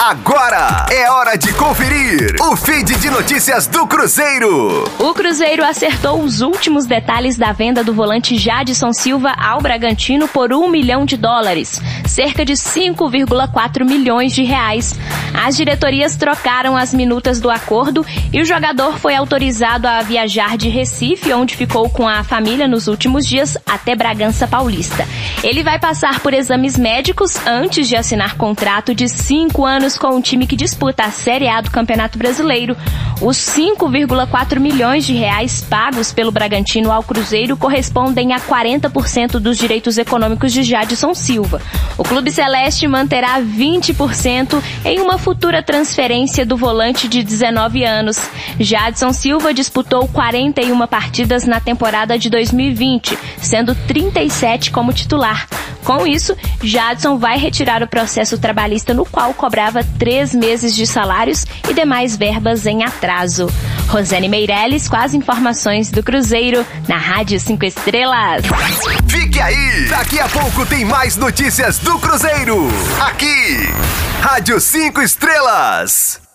Agora é hora de conferir o feed de notícias do Cruzeiro. O Cruzeiro acertou os últimos detalhes da venda do volante Jadson Silva ao Bragantino por um milhão de dólares, cerca de 5,4 milhões de reais. As diretorias trocaram as minutas do acordo e o jogador foi autorizado a viajar de Recife, onde ficou com a família nos últimos dias, até Bragança Paulista. Ele vai passar por exames médicos antes de assinar contrato de cinco anos com o time que disputa a Série A do Campeonato Brasileiro. Os 5,4 milhões de reais pagos pelo Bragantino ao Cruzeiro correspondem a 40% dos direitos econômicos de Jadson Silva. O Clube Celeste manterá 20% em uma futura transferência do volante de 19 anos. Jadson Silva disputou 41 partidas na temporada de 2020, sendo 37 como titular. Com isso, Jadson vai retirar o processo trabalhista no qual cobrava três meses de salários e demais verbas em atraso. Rosane Meirelles com as informações do Cruzeiro na Rádio 5 Estrelas. Fique aí! Daqui a pouco tem mais notícias do Cruzeiro. Aqui, Rádio 5 Estrelas.